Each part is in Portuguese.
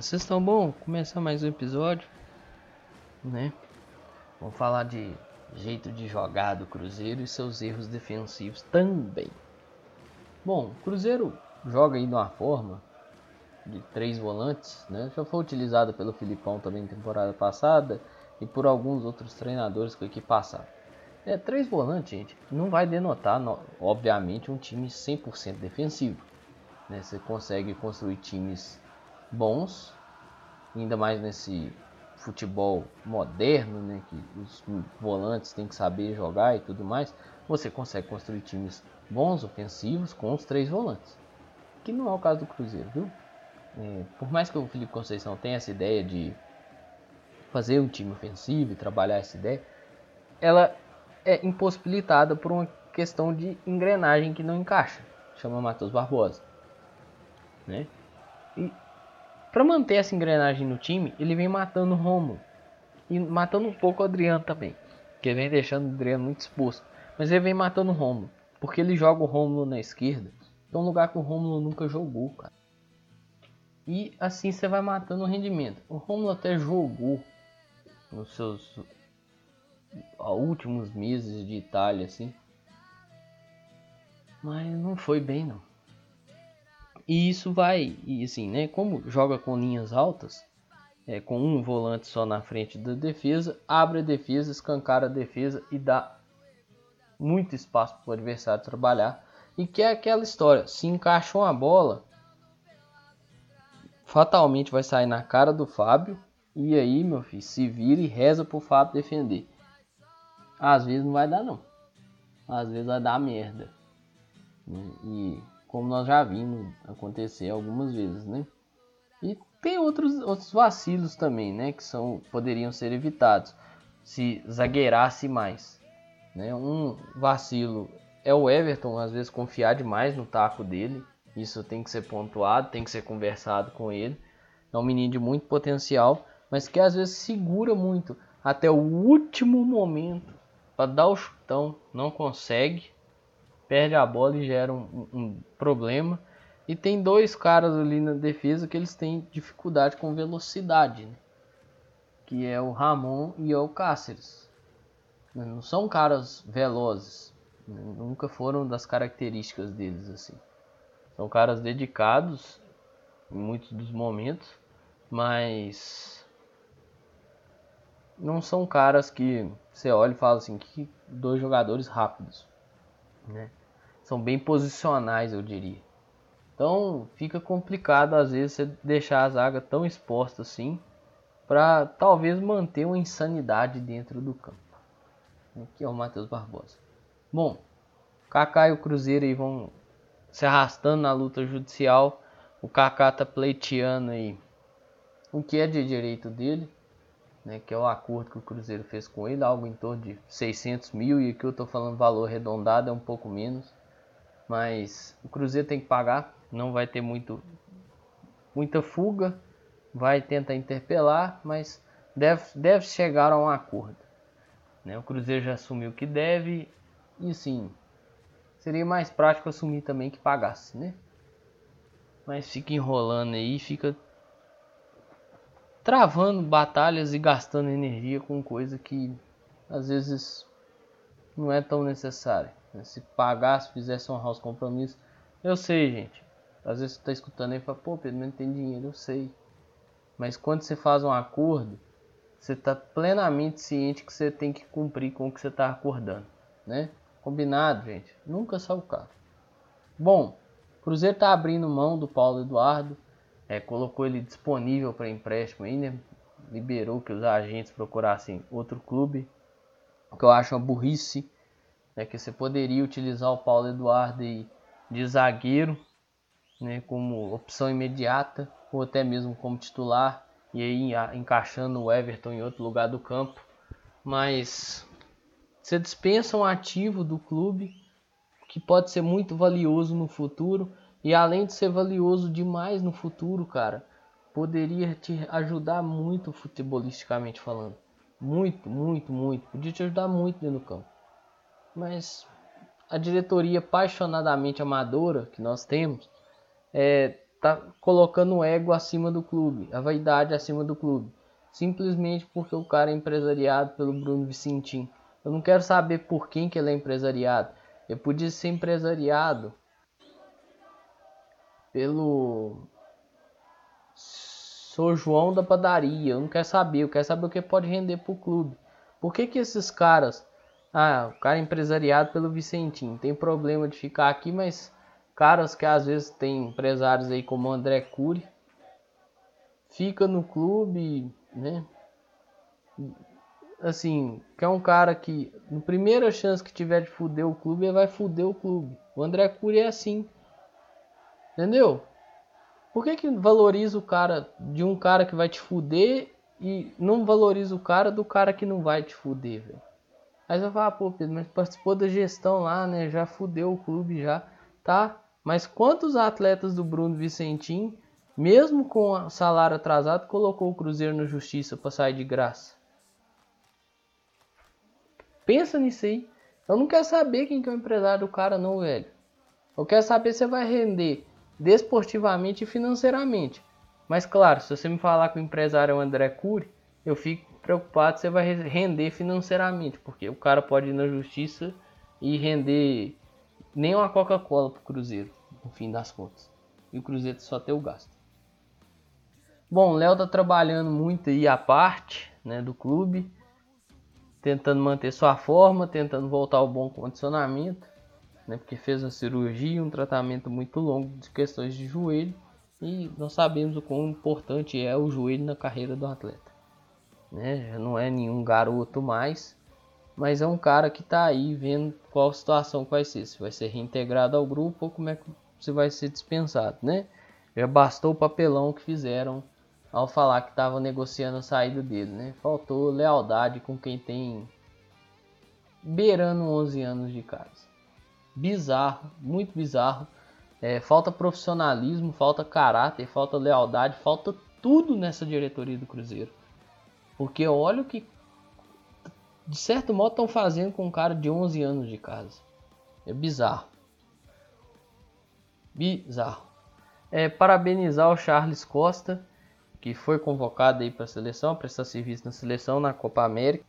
Vocês estão bom? Começar mais um episódio, né? Vamos falar de jeito de jogar do Cruzeiro e seus erros defensivos também. Bom, o Cruzeiro joga aí de uma forma de três volantes, né? Já foi utilizada pelo Filipão também na temporada passada e por alguns outros treinadores que aqui passaram. É, três volantes, gente, não vai denotar, obviamente, um time 100% defensivo. Né? Você consegue construir times bons, ainda mais nesse futebol moderno, né? que os volantes têm que saber jogar e tudo mais. Você consegue construir times bons, ofensivos, com os três volantes. Que não é o caso do Cruzeiro, viu? É, por mais que o Felipe Conceição tenha essa ideia de fazer um time ofensivo e trabalhar essa ideia, ela é impossibilitada por uma questão de engrenagem que não encaixa. Chama Matheus Barbosa. Né? E para manter essa engrenagem no time, ele vem matando o Romulo. E matando um pouco o Adriano também. Que vem deixando o Adriano muito exposto. Mas ele vem matando o Romulo. Porque ele joga o Romulo na esquerda. Que é um lugar que o Romulo nunca jogou, cara. E assim você vai matando o rendimento. O Romulo até jogou nos seus últimos meses de Itália, assim. Mas não foi bem, não. E isso vai, e assim, né? Como joga com linhas altas, é, com um volante só na frente da defesa, abre a defesa, escancara a defesa e dá muito espaço para o adversário trabalhar. E que é aquela história: se encaixou a bola, fatalmente vai sair na cara do Fábio. E aí, meu filho, se vira e reza pro Fábio defender. Às vezes não vai dar, não. Às vezes vai dar merda. E como nós já vimos acontecer algumas vezes, né? E tem outros, outros vacilos também, né? Que são, poderiam ser evitados se zagueirasse mais. Né? Um vacilo é o Everton, às vezes, confiar demais no taco dele. Isso tem que ser pontuado, tem que ser conversado com ele. É um menino de muito potencial, mas que às vezes segura muito até o último momento para dar o chutão, não consegue perde a bola e gera um, um, problema. E tem dois caras ali na defesa que eles têm dificuldade com velocidade, né? que é o Ramon e é o Cáceres. Não são caras velozes, né? nunca foram das características deles assim. São caras dedicados em muitos dos momentos, mas não são caras que você olha e fala assim que dois jogadores rápidos, né? São bem posicionais, eu diria. Então fica complicado às vezes você deixar a zaga tão exposta assim para talvez manter uma insanidade dentro do campo. Aqui é o Matheus Barbosa. Bom, Kaká e o Cruzeiro aí vão se arrastando na luta judicial. O Kaká tá pleiteando aí o que é de direito dele, né, que é o acordo que o Cruzeiro fez com ele, algo em torno de 600 mil, e aqui eu estou falando valor arredondado, é um pouco menos mas o Cruzeiro tem que pagar, não vai ter muito, muita fuga, vai tentar interpelar, mas deve, deve chegar a um acordo. Né? O Cruzeiro já assumiu que deve e sim, seria mais prático assumir também que pagasse, né? Mas fica enrolando aí, fica travando batalhas e gastando energia com coisa que às vezes não é tão necessária. Né? Se pagasse, fizesse honrar os compromissos. Eu sei, gente. Às vezes você está escutando aí e fala, pô, Pedro, não tem dinheiro. Eu sei. Mas quando você faz um acordo, você está plenamente ciente que você tem que cumprir com o que você está acordando. Né? Combinado, gente? Nunca sai o carro. Bom, Cruzeiro está abrindo mão do Paulo Eduardo. É, colocou ele disponível para empréstimo aí, né? Liberou que os agentes procurassem outro clube. O que eu acho uma burrice né, que você poderia utilizar o Paulo Eduardo de zagueiro, né, como opção imediata, ou até mesmo como titular, e aí encaixando o Everton em outro lugar do campo. Mas você dispensa um ativo do clube que pode ser muito valioso no futuro, e além de ser valioso demais no futuro, cara, poderia te ajudar muito futebolisticamente falando. Muito, muito, muito. Podia te ajudar muito dentro do campo mas a diretoria apaixonadamente amadora que nós temos é, tá colocando o ego acima do clube, a vaidade acima do clube, simplesmente porque o cara é empresariado pelo Bruno Vicentim. Eu não quero saber por quem que ele é empresariado. Ele podia ser empresariado pelo Sou João da padaria. Eu não quero saber, eu quero saber o que pode render pro clube. Por que que esses caras, ah, o cara é empresariado pelo Vicentim, tem problema de ficar aqui, mas caras que às vezes tem empresários aí como André Cury, fica no clube, né? Assim, que é um cara que, na primeira chance que tiver de fuder o clube, ele vai fuder o clube. O André Cury é assim. Entendeu? Por que, que valoriza o cara de um cara que vai te fuder e não valoriza o cara do cara que não vai te fuder, velho? Aí você vai falar, pô, Pedro, mas participou da gestão lá, né? Já fudeu o clube já. Tá, mas quantos atletas do Bruno Vicentim, mesmo com o salário atrasado, colocou o Cruzeiro na justiça para sair de graça? Pensa nisso aí. Eu não quero saber quem que é o empresário do cara não, velho. Eu quero saber se vai render desportivamente e financeiramente. Mas claro, se você me falar que o empresário é o André Cury, eu fico preocupado você vai render financeiramente, porque o cara pode ir na justiça e render nem uma Coca-Cola pro Cruzeiro no fim das contas. E o Cruzeiro só tem o gasto. Bom, o Léo tá trabalhando muito aí a parte né, do clube, tentando manter sua forma, tentando voltar ao bom condicionamento, né, porque fez uma cirurgia, um tratamento muito longo de questões de joelho, e nós sabemos o quão importante é o joelho na carreira do atleta. Né? Já não é nenhum garoto mais, mas é um cara que está aí vendo qual situação vai ser, se vai ser reintegrado ao grupo ou como é que você vai ser dispensado, né? Já bastou o papelão que fizeram ao falar que estava negociando a saída dele, né? Faltou lealdade com quem tem beirando 11 anos de casa. Bizarro, muito bizarro. É, falta profissionalismo, falta caráter, falta lealdade, falta tudo nessa diretoria do Cruzeiro. Porque olha o que, de certo modo, estão fazendo com um cara de 11 anos de casa. É bizarro. Bizarro. É, parabenizar o Charles Costa, que foi convocado aí para a seleção, prestar serviço na seleção na Copa América.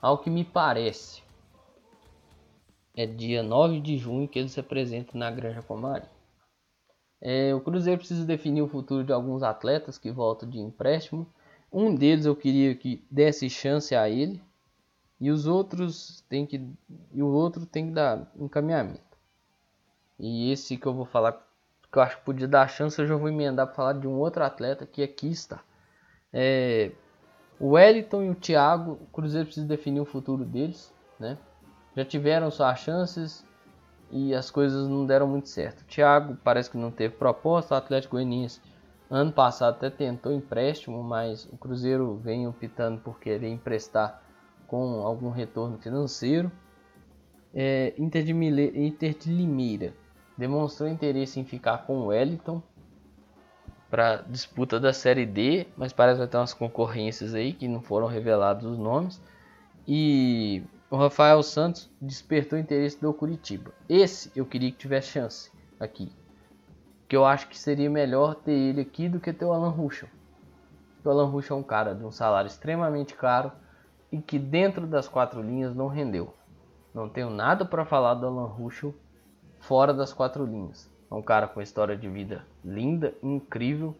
Ao que me parece, é dia 9 de junho que ele se apresenta na Granja Comari. É, o Cruzeiro precisa definir o futuro de alguns atletas que voltam de empréstimo. Um deles eu queria que desse chance a ele e os outros tem que e o outro tem que dar encaminhamento. E esse que eu vou falar, que eu acho que podia dar chance, eu já vou emendar para falar de um outro atleta que aqui está. É, o Wellington e o Thiago, o Cruzeiro precisa definir o futuro deles, né? Já tiveram suas chances e as coisas não deram muito certo. O Thiago parece que não teve proposta, o Atlético Goianiense ano passado até tentou empréstimo, mas o Cruzeiro vem optando por querer emprestar com algum retorno financeiro. É, Inter, de Mile... Inter de Limeira demonstrou interesse em ficar com o Wellington para disputa da Série D, mas parece que vai ter umas concorrências aí que não foram revelados os nomes. E o Rafael Santos despertou interesse do Curitiba. Esse eu queria que tivesse chance aqui. Que eu acho que seria melhor ter ele aqui do que ter o Alan Ruschel. O Alan Ruschel é um cara de um salário extremamente caro e que dentro das quatro linhas não rendeu. Não tenho nada para falar do Alan Ruschel fora das quatro linhas. É um cara com história de vida linda, incrível,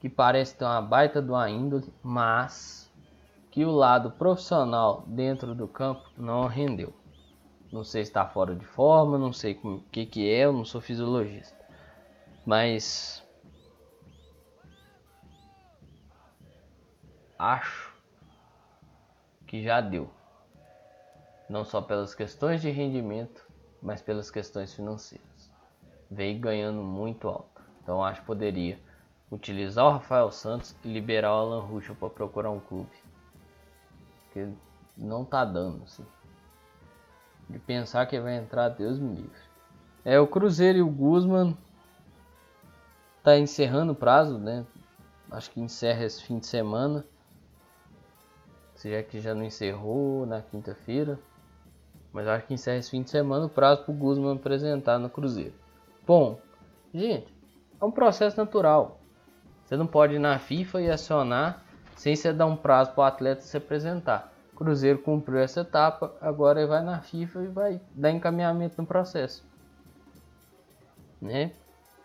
que parece ter uma baita do índole, mas que o lado profissional dentro do campo não rendeu. Não sei se está fora de forma, não sei o que, que é, eu não sou fisiologista. Mas acho que já deu. Não só pelas questões de rendimento, mas pelas questões financeiras. Veio ganhando muito alto. Então acho que poderia utilizar o Rafael Santos e liberar o Alan Ruschel para procurar um clube. Porque não tá dando, assim. De pensar que vai entrar, Deus me livre. É, o Cruzeiro e o Guzman tá encerrando o prazo, né? Acho que encerra esse fim de semana. Se é que já não encerrou na quinta-feira. Mas acho que encerra esse fim de semana o prazo para o Guzman apresentar no Cruzeiro. Bom, gente, é um processo natural. Você não pode ir na FIFA e acionar sem você dar um prazo para o atleta se apresentar. Cruzeiro cumpriu essa etapa, agora vai na FIFA e vai dar encaminhamento no processo. Né?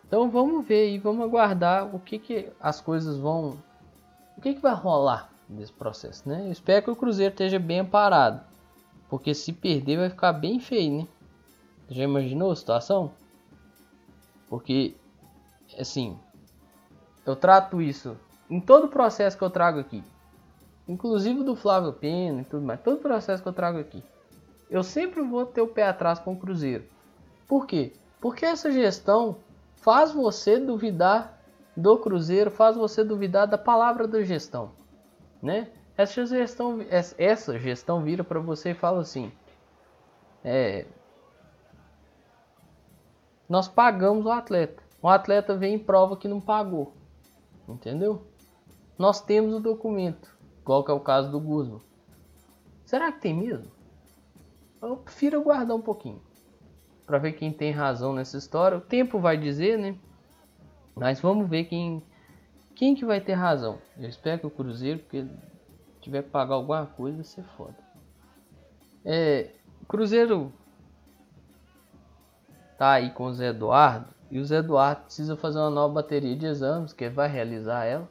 Então vamos ver e vamos aguardar o que, que as coisas vão. O que, que vai rolar nesse processo. Né? Eu espero que o Cruzeiro esteja bem amparado. Porque se perder vai ficar bem feio, né? Já imaginou a situação? Porque, assim, eu trato isso em todo o processo que eu trago aqui. Inclusive do Flávio Pena e tudo mais. Todo o processo que eu trago aqui. Eu sempre vou ter o pé atrás com o Cruzeiro. Por quê? Porque essa gestão faz você duvidar do Cruzeiro, faz você duvidar da palavra da gestão, né? Essa gestão, essa gestão vira para você e fala assim: é, nós pagamos o atleta. O atleta vem e prova que não pagou. Entendeu? Nós temos o documento, igual que é o caso do Guzman. Será que tem mesmo? Eu prefiro aguardar um pouquinho para ver quem tem razão nessa história. O tempo vai dizer, né? Mas vamos ver quem quem que vai ter razão. Eu espero que o Cruzeiro, porque tiver que pagar alguma coisa, vai ser foda. É, Cruzeiro tá aí com o Zé Eduardo e o Zé Eduardo precisa fazer uma nova bateria de exames que ele vai realizar ela.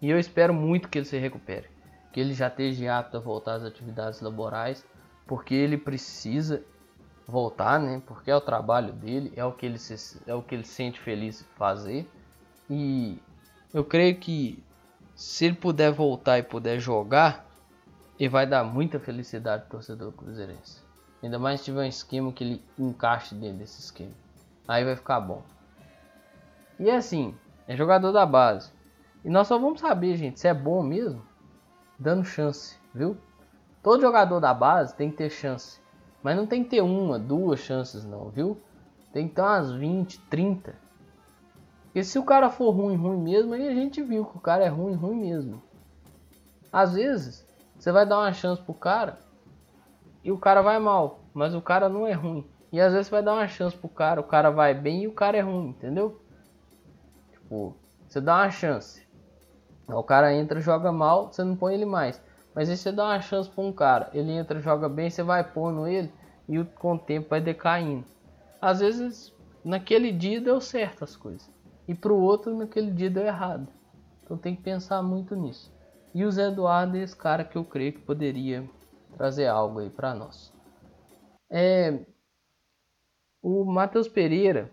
E eu espero muito que ele se recupere, que ele já esteja apto a voltar às atividades laborais, porque ele precisa voltar, né? Porque é o trabalho dele, é o que ele se, é o que ele sente feliz fazer. E eu creio que se ele puder voltar e puder jogar, ele vai dar muita felicidade pro torcedor cruzeirense. Ainda mais se tiver um esquema que ele encaixe dentro desse esquema. Aí vai ficar bom. E assim, é jogador da base. E nós só vamos saber, gente, se é bom mesmo, dando chance, viu? Todo jogador da base tem que ter chance. Mas não tem que ter uma, duas chances não, viu? Tem que ter umas 20, 30. Porque se o cara for ruim, ruim mesmo, aí a gente viu que o cara é ruim, ruim mesmo. Às vezes, você vai dar uma chance pro cara e o cara vai mal, mas o cara não é ruim. E às vezes você vai dar uma chance pro cara, o cara vai bem e o cara é ruim, entendeu? Tipo, você dá uma chance. O cara entra, joga mal, você não põe ele mais. Mas aí você dá uma chance para um cara, ele entra, joga bem, você vai pondo ele e com o tempo vai decaindo. Às vezes naquele dia deu certo as coisas e para o outro naquele dia deu errado. Então tem que pensar muito nisso. E o Zé Eduardo é esse cara que eu creio que poderia trazer algo aí para nós. É, o Matheus Pereira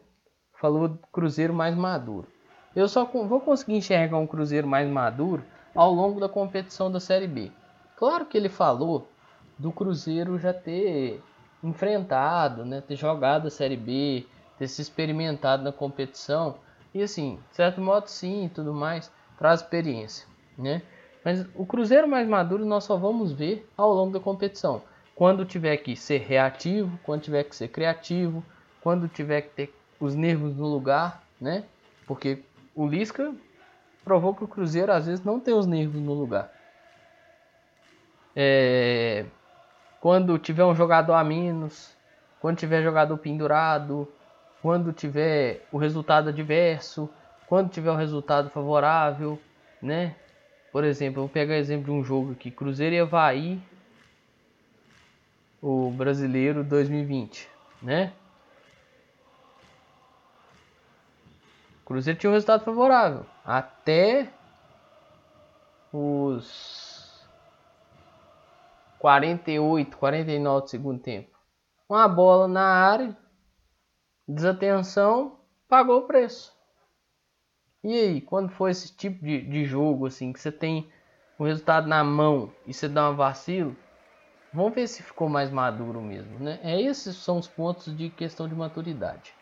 falou do Cruzeiro mais maduro. Eu só vou conseguir enxergar um Cruzeiro mais maduro ao longo da competição da Série B. Claro que ele falou do Cruzeiro já ter enfrentado, né, ter jogado a Série B, ter se experimentado na competição. E assim, de certo modo sim e tudo mais, traz experiência, né? Mas o Cruzeiro mais maduro nós só vamos ver ao longo da competição. Quando tiver que ser reativo, quando tiver que ser criativo, quando tiver que ter os nervos no lugar, né? Porque o Lisca provou que o Cruzeiro às vezes não tem os nervos no lugar. É, quando tiver um jogador a menos, quando tiver jogador pendurado, quando tiver o resultado adverso, quando tiver o resultado favorável, né? Por exemplo, vou pegar exemplo de um jogo aqui, Cruzeiro e Havaí, o Brasileiro 2020, né? Cruzeiro tinha um resultado favorável até os 48, 49 do segundo tempo. Uma bola na área, desatenção, pagou o preço. E aí, quando for esse tipo de, de jogo assim, que você tem o resultado na mão e você dá um vacilo, vamos ver se ficou mais maduro mesmo, né? É, esses são os pontos de questão de maturidade.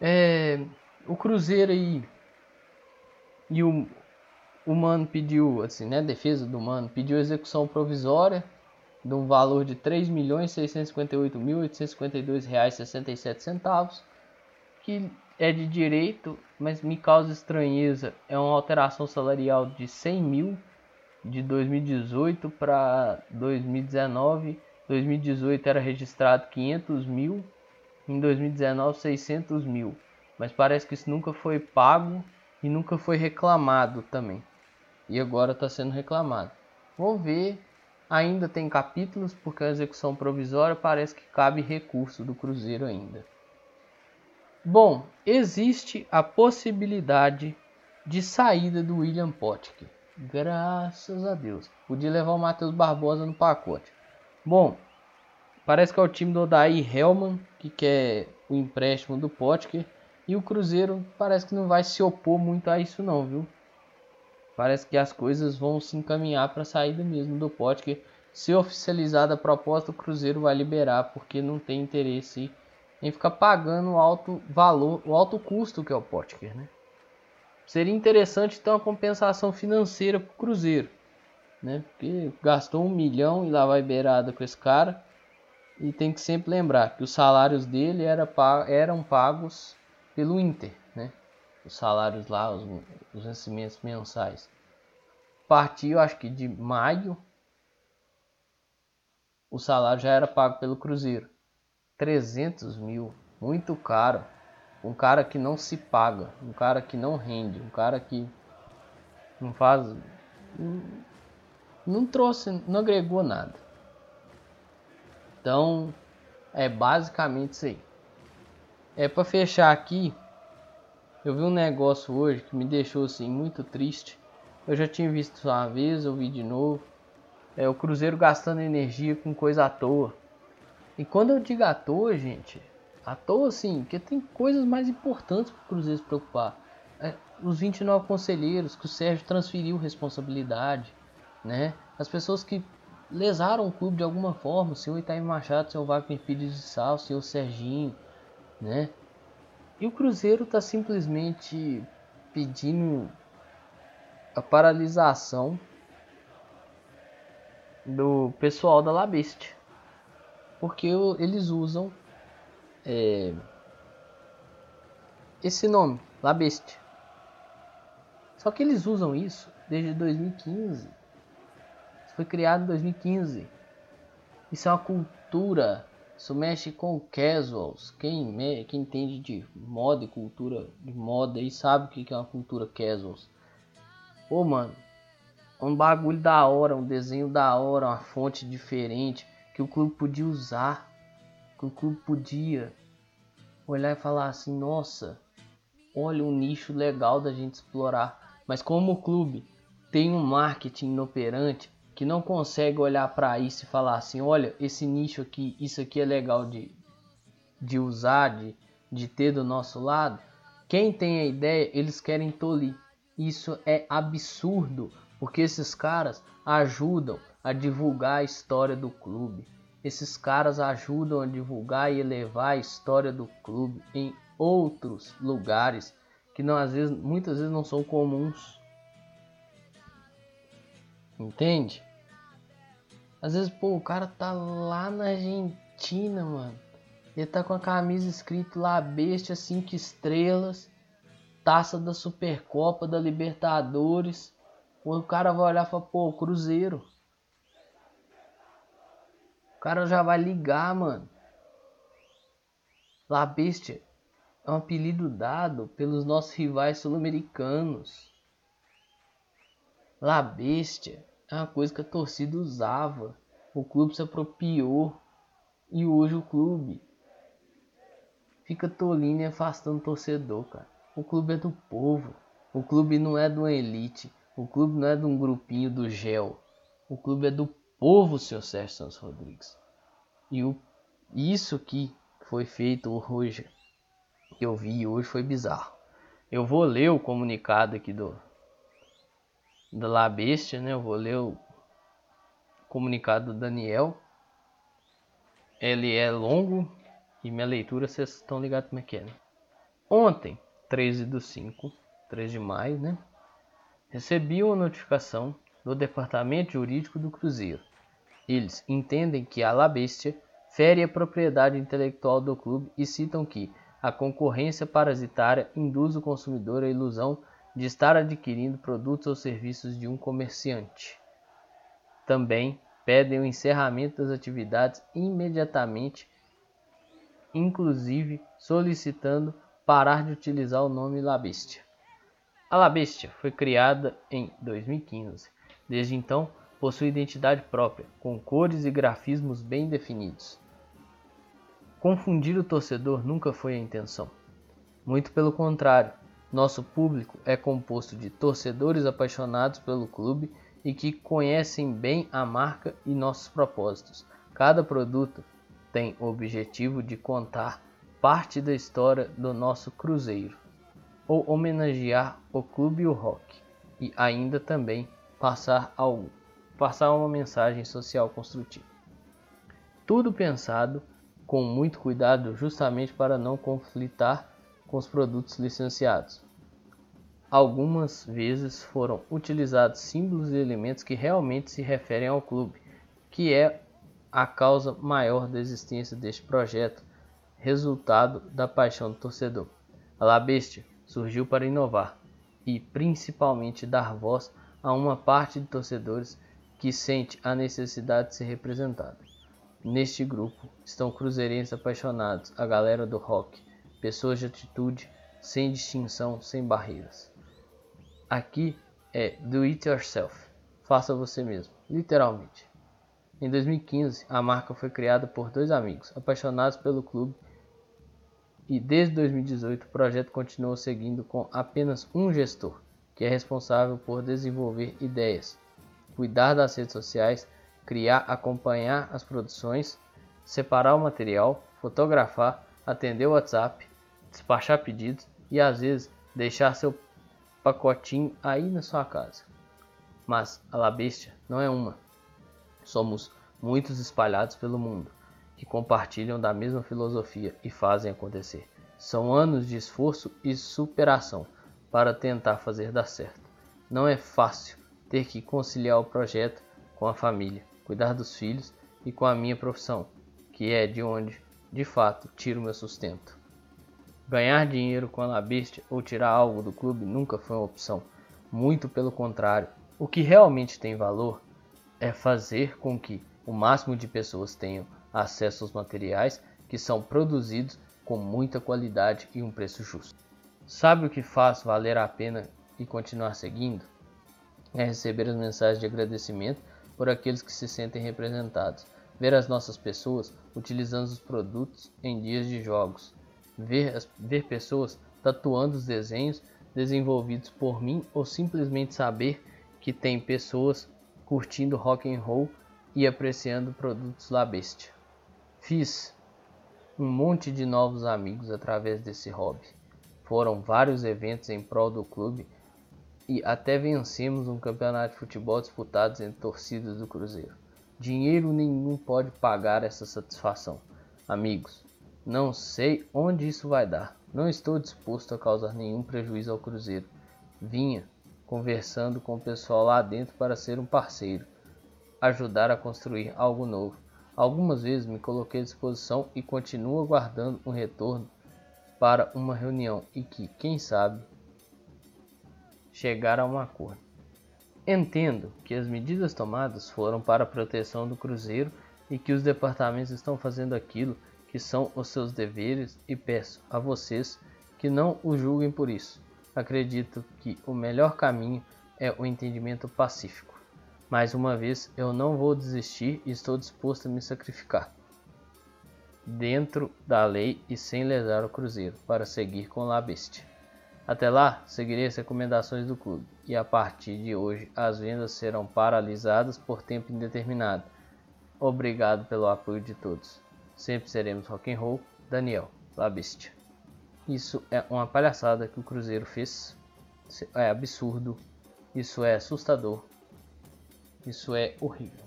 É, o Cruzeiro aí e o, o mano pediu, assim, né, defesa do mano, pediu execução provisória de um valor de R$ 3.658.852,67 que é de direito, mas me causa estranheza. É uma alteração salarial de 100 mil de 2018 para 2019. 2018 era registrado 500 mil, em 2019 600 mil. mas parece que isso nunca foi pago e nunca foi reclamado também. E agora está sendo reclamado. Vamos ver. Ainda tem capítulos, porque a execução provisória parece que cabe recurso do Cruzeiro ainda. Bom, existe a possibilidade de saída do William Potker. Graças a Deus. Podia levar o Matheus Barbosa no pacote. Bom, parece que é o time do Odair Helman que quer o empréstimo do Potker. E o Cruzeiro parece que não vai se opor muito a isso não, viu? Parece que as coisas vão se encaminhar para a saída mesmo do Potker. Se oficializada a proposta, o Cruzeiro vai liberar, porque não tem interesse em ficar pagando o alto valor, o alto custo que é o Potker, né? Seria interessante ter uma compensação financeira para o Cruzeiro, né? Porque gastou um milhão e lá vai beirada com esse cara. E tem que sempre lembrar que os salários dele era, eram pagos pelo Inter, né? Os salários lá, os, os vencimentos mensais. Partiu, acho que de maio, o salário já era pago pelo Cruzeiro. 300 mil, muito caro. Um cara que não se paga, um cara que não rende, um cara que não faz. Não, não trouxe, não agregou nada. Então, é basicamente isso aí. É para fechar aqui, eu vi um negócio hoje que me deixou assim muito triste. Eu já tinha visto uma vez, eu vi de novo. É o Cruzeiro gastando energia com coisa à toa. E quando eu digo à toa, gente, à toa sim, porque tem coisas mais importantes para o Cruzeiro se preocupar. É, os 29 conselheiros que o Sérgio transferiu responsabilidade, né? As pessoas que lesaram o clube de alguma forma, o senhor Itaí Machado, o senhor Wagner Pires de Sal, o senhor Serginho, né? E o Cruzeiro está simplesmente pedindo a paralisação do pessoal da Labeste porque eles usam é, esse nome, Labeste. Só que eles usam isso desde 2015. Isso foi criado em 2015. Isso é uma cultura. Isso mexe com casuals. Quem, quem entende de moda e cultura de moda aí sabe o que é uma cultura casuals. Pô, mano, um bagulho da hora, um desenho da hora, uma fonte diferente que o clube podia usar, que o clube podia olhar e falar assim: nossa, olha um nicho legal da gente explorar. Mas como o clube tem um marketing inoperante que não consegue olhar para isso e falar assim: olha, esse nicho aqui, isso aqui é legal de, de usar, de, de ter do nosso lado. Quem tem a ideia, eles querem tolir. Isso é absurdo, porque esses caras ajudam a divulgar a história do clube. Esses caras ajudam a divulgar e elevar a história do clube em outros lugares que não às vezes, muitas vezes não são comuns. Entende? Às vezes, pô, o cara tá lá na Argentina, mano. Ele tá com a camisa escrito lá Bestia 5 estrelas, taça da Supercopa da Libertadores. O cara vai olhar e falar, pô, Cruzeiro. O cara já vai ligar, mano. La Bestia é um apelido dado pelos nossos rivais sul-americanos. La Bestia é uma coisa que a torcida usava. O clube se apropriou. E hoje o clube fica tolindo e afastando o torcedor, cara. O clube é do povo. O clube não é de uma elite. O clube não é de um grupinho do gel. O clube é do povo, senhor Sérgio Santos Rodrigues. E o, isso que foi feito hoje, que eu vi hoje, foi bizarro. Eu vou ler o comunicado aqui do, do La Bestia, né? Eu vou ler o comunicado do Daniel. Ele é longo e minha leitura vocês estão ligados como é que é, né? Ontem, 13 do 5, 3 de maio, né? Recebi uma notificação do Departamento Jurídico do Cruzeiro. Eles entendem que a La Bestia fere a propriedade intelectual do clube e citam que a concorrência parasitária induz o consumidor à ilusão de estar adquirindo produtos ou serviços de um comerciante. Também pedem o encerramento das atividades imediatamente, inclusive solicitando parar de utilizar o nome La Bestia. A La Bestia foi criada em 2015. Desde então, possui identidade própria, com cores e grafismos bem definidos. Confundir o torcedor nunca foi a intenção. Muito pelo contrário, nosso público é composto de torcedores apaixonados pelo clube e que conhecem bem a marca e nossos propósitos. Cada produto tem o objetivo de contar parte da história do nosso cruzeiro, ou homenagear o clube e o rock, e ainda também passar, passar uma mensagem social construtiva. Tudo pensado com muito cuidado justamente para não conflitar com os produtos licenciados. Algumas vezes foram utilizados símbolos e elementos que realmente se referem ao clube, que é a causa maior da existência deste projeto, resultado da paixão do torcedor. A La Bestia surgiu para inovar e principalmente dar voz a uma parte de torcedores que sente a necessidade de ser representada. Neste grupo estão cruzeirenses apaixonados, a galera do rock, pessoas de atitude, sem distinção, sem barreiras. Aqui é do it yourself, faça você mesmo, literalmente. Em 2015, a marca foi criada por dois amigos apaixonados pelo clube e desde 2018 o projeto continuou seguindo com apenas um gestor, que é responsável por desenvolver ideias, cuidar das redes sociais, criar, acompanhar as produções, separar o material, fotografar, atender o WhatsApp, despachar pedidos e às vezes deixar seu pacotinho aí na sua casa. Mas a La Bestia não é uma. Somos muitos espalhados pelo mundo que compartilham da mesma filosofia e fazem acontecer. São anos de esforço e superação para tentar fazer dar certo. Não é fácil ter que conciliar o projeto com a família, cuidar dos filhos e com a minha profissão, que é de onde, de fato, tiro meu sustento. Ganhar dinheiro com a Labeste ou tirar algo do clube nunca foi uma opção. Muito pelo contrário, o que realmente tem valor é fazer com que o máximo de pessoas tenham acesso aos materiais que são produzidos com muita qualidade e um preço justo. Sabe o que faz valer a pena e continuar seguindo? É receber as mensagens de agradecimento por aqueles que se sentem representados, ver as nossas pessoas utilizando os produtos em dias de jogos, ver, ver pessoas tatuando os desenhos desenvolvidos por mim ou simplesmente saber que tem pessoas curtindo rock and roll e apreciando produtos La Bestia. Fiz um monte de novos amigos através desse hobby. Foram vários eventos em prol do clube e até vencemos um campeonato de futebol disputado entre torcidas do Cruzeiro. Dinheiro nenhum pode pagar essa satisfação. Amigos, não sei onde isso vai dar. Não estou disposto a causar nenhum prejuízo ao Cruzeiro. Vinha conversando com o pessoal lá dentro para ser um parceiro, ajudar a construir algo novo. Algumas vezes me coloquei à disposição e continuo aguardando um retorno para uma reunião e que, quem sabe, chegar a um acordo. Entendo que as medidas tomadas foram para a proteção do Cruzeiro e que os departamentos estão fazendo aquilo que são os seus deveres e peço a vocês que não o julguem por isso. Acredito que o melhor caminho é o entendimento pacífico. Mais uma vez, eu não vou desistir e estou disposto a me sacrificar dentro da lei e sem lesar o Cruzeiro, para seguir com La Bestia. Até lá, seguirei as recomendações do clube e a partir de hoje as vendas serão paralisadas por tempo indeterminado. Obrigado pelo apoio de todos. Sempre seremos rock and roll. Daniel, La Bestia. Isso é uma palhaçada que o Cruzeiro fez. É absurdo. Isso é assustador. Isso é horrível.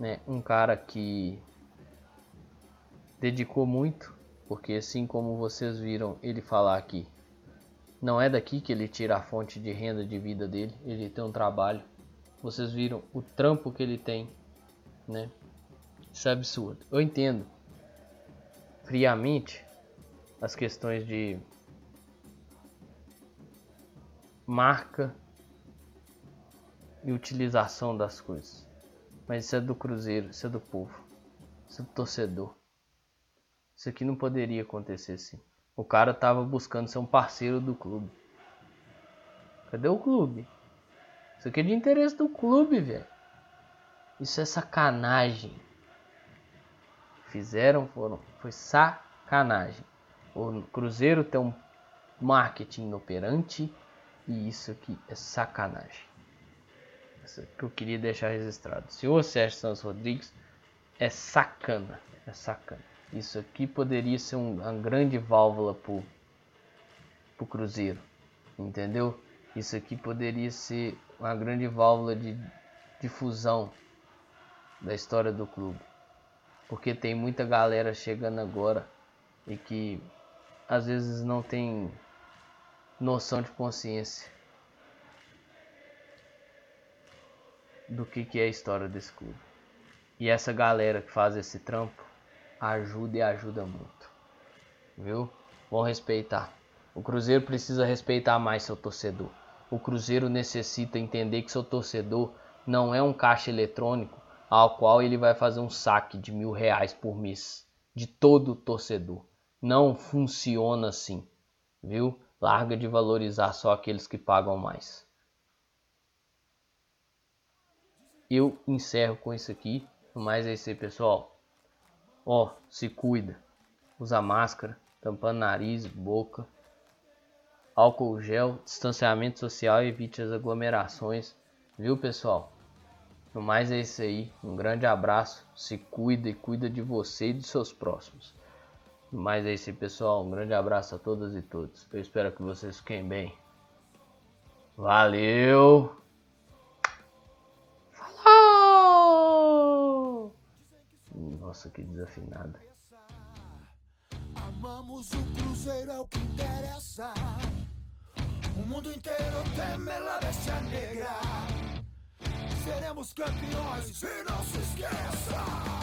Né? Um cara que dedicou muito, porque assim como vocês viram ele falar aqui, não é daqui que ele tira a fonte de renda de vida dele, ele tem um trabalho. Vocês viram o trampo que ele tem, né? Isso é absurdo. Eu entendo friamente as questões de marca e utilização das coisas. Mas isso é do Cruzeiro, isso é do povo, isso é do torcedor. Isso aqui não poderia acontecer assim. O cara tava buscando ser um parceiro do clube. Cadê o clube? Isso aqui é de interesse do clube, velho. Isso é sacanagem. Fizeram, foram, foi sacanagem. O Cruzeiro tem um marketing inoperante e isso aqui é sacanagem. Isso que eu queria deixar registrado. Senhor Sérgio Santos Rodrigues é sacana, é sacana. Isso aqui poderia ser um, uma grande válvula pro, pro Cruzeiro, entendeu? Isso aqui poderia ser uma grande válvula de difusão da história do clube. Porque tem muita galera chegando agora e que às vezes não tem noção de consciência do que, que é a história desse clube. E essa galera que faz esse trampo ajuda e ajuda muito. Viu? Vão respeitar. O Cruzeiro precisa respeitar mais seu torcedor. O Cruzeiro necessita entender que seu torcedor não é um caixa eletrônico ao qual ele vai fazer um saque de mil reais por mês de todo torcedor. Não funciona assim, viu? Larga de valorizar só aqueles que pagam mais. Eu encerro com isso aqui. Mas é isso aí, pessoal. Ó, se cuida. Usa máscara, tampando nariz, boca. Álcool gel, distanciamento social e evite as aglomerações. Viu, pessoal? No mais é isso aí. Um grande abraço. Se cuida e cuida de você e de seus próximos. No mais é isso aí, pessoal. Um grande abraço a todas e todos. Eu espero que vocês fiquem bem. Valeu! Falou! Nossa, que desafinada. Amamos o Cruzeiro, é o que interessa. O mundo inteiro teme a bestia negra. Seremos campeões e não se esqueça.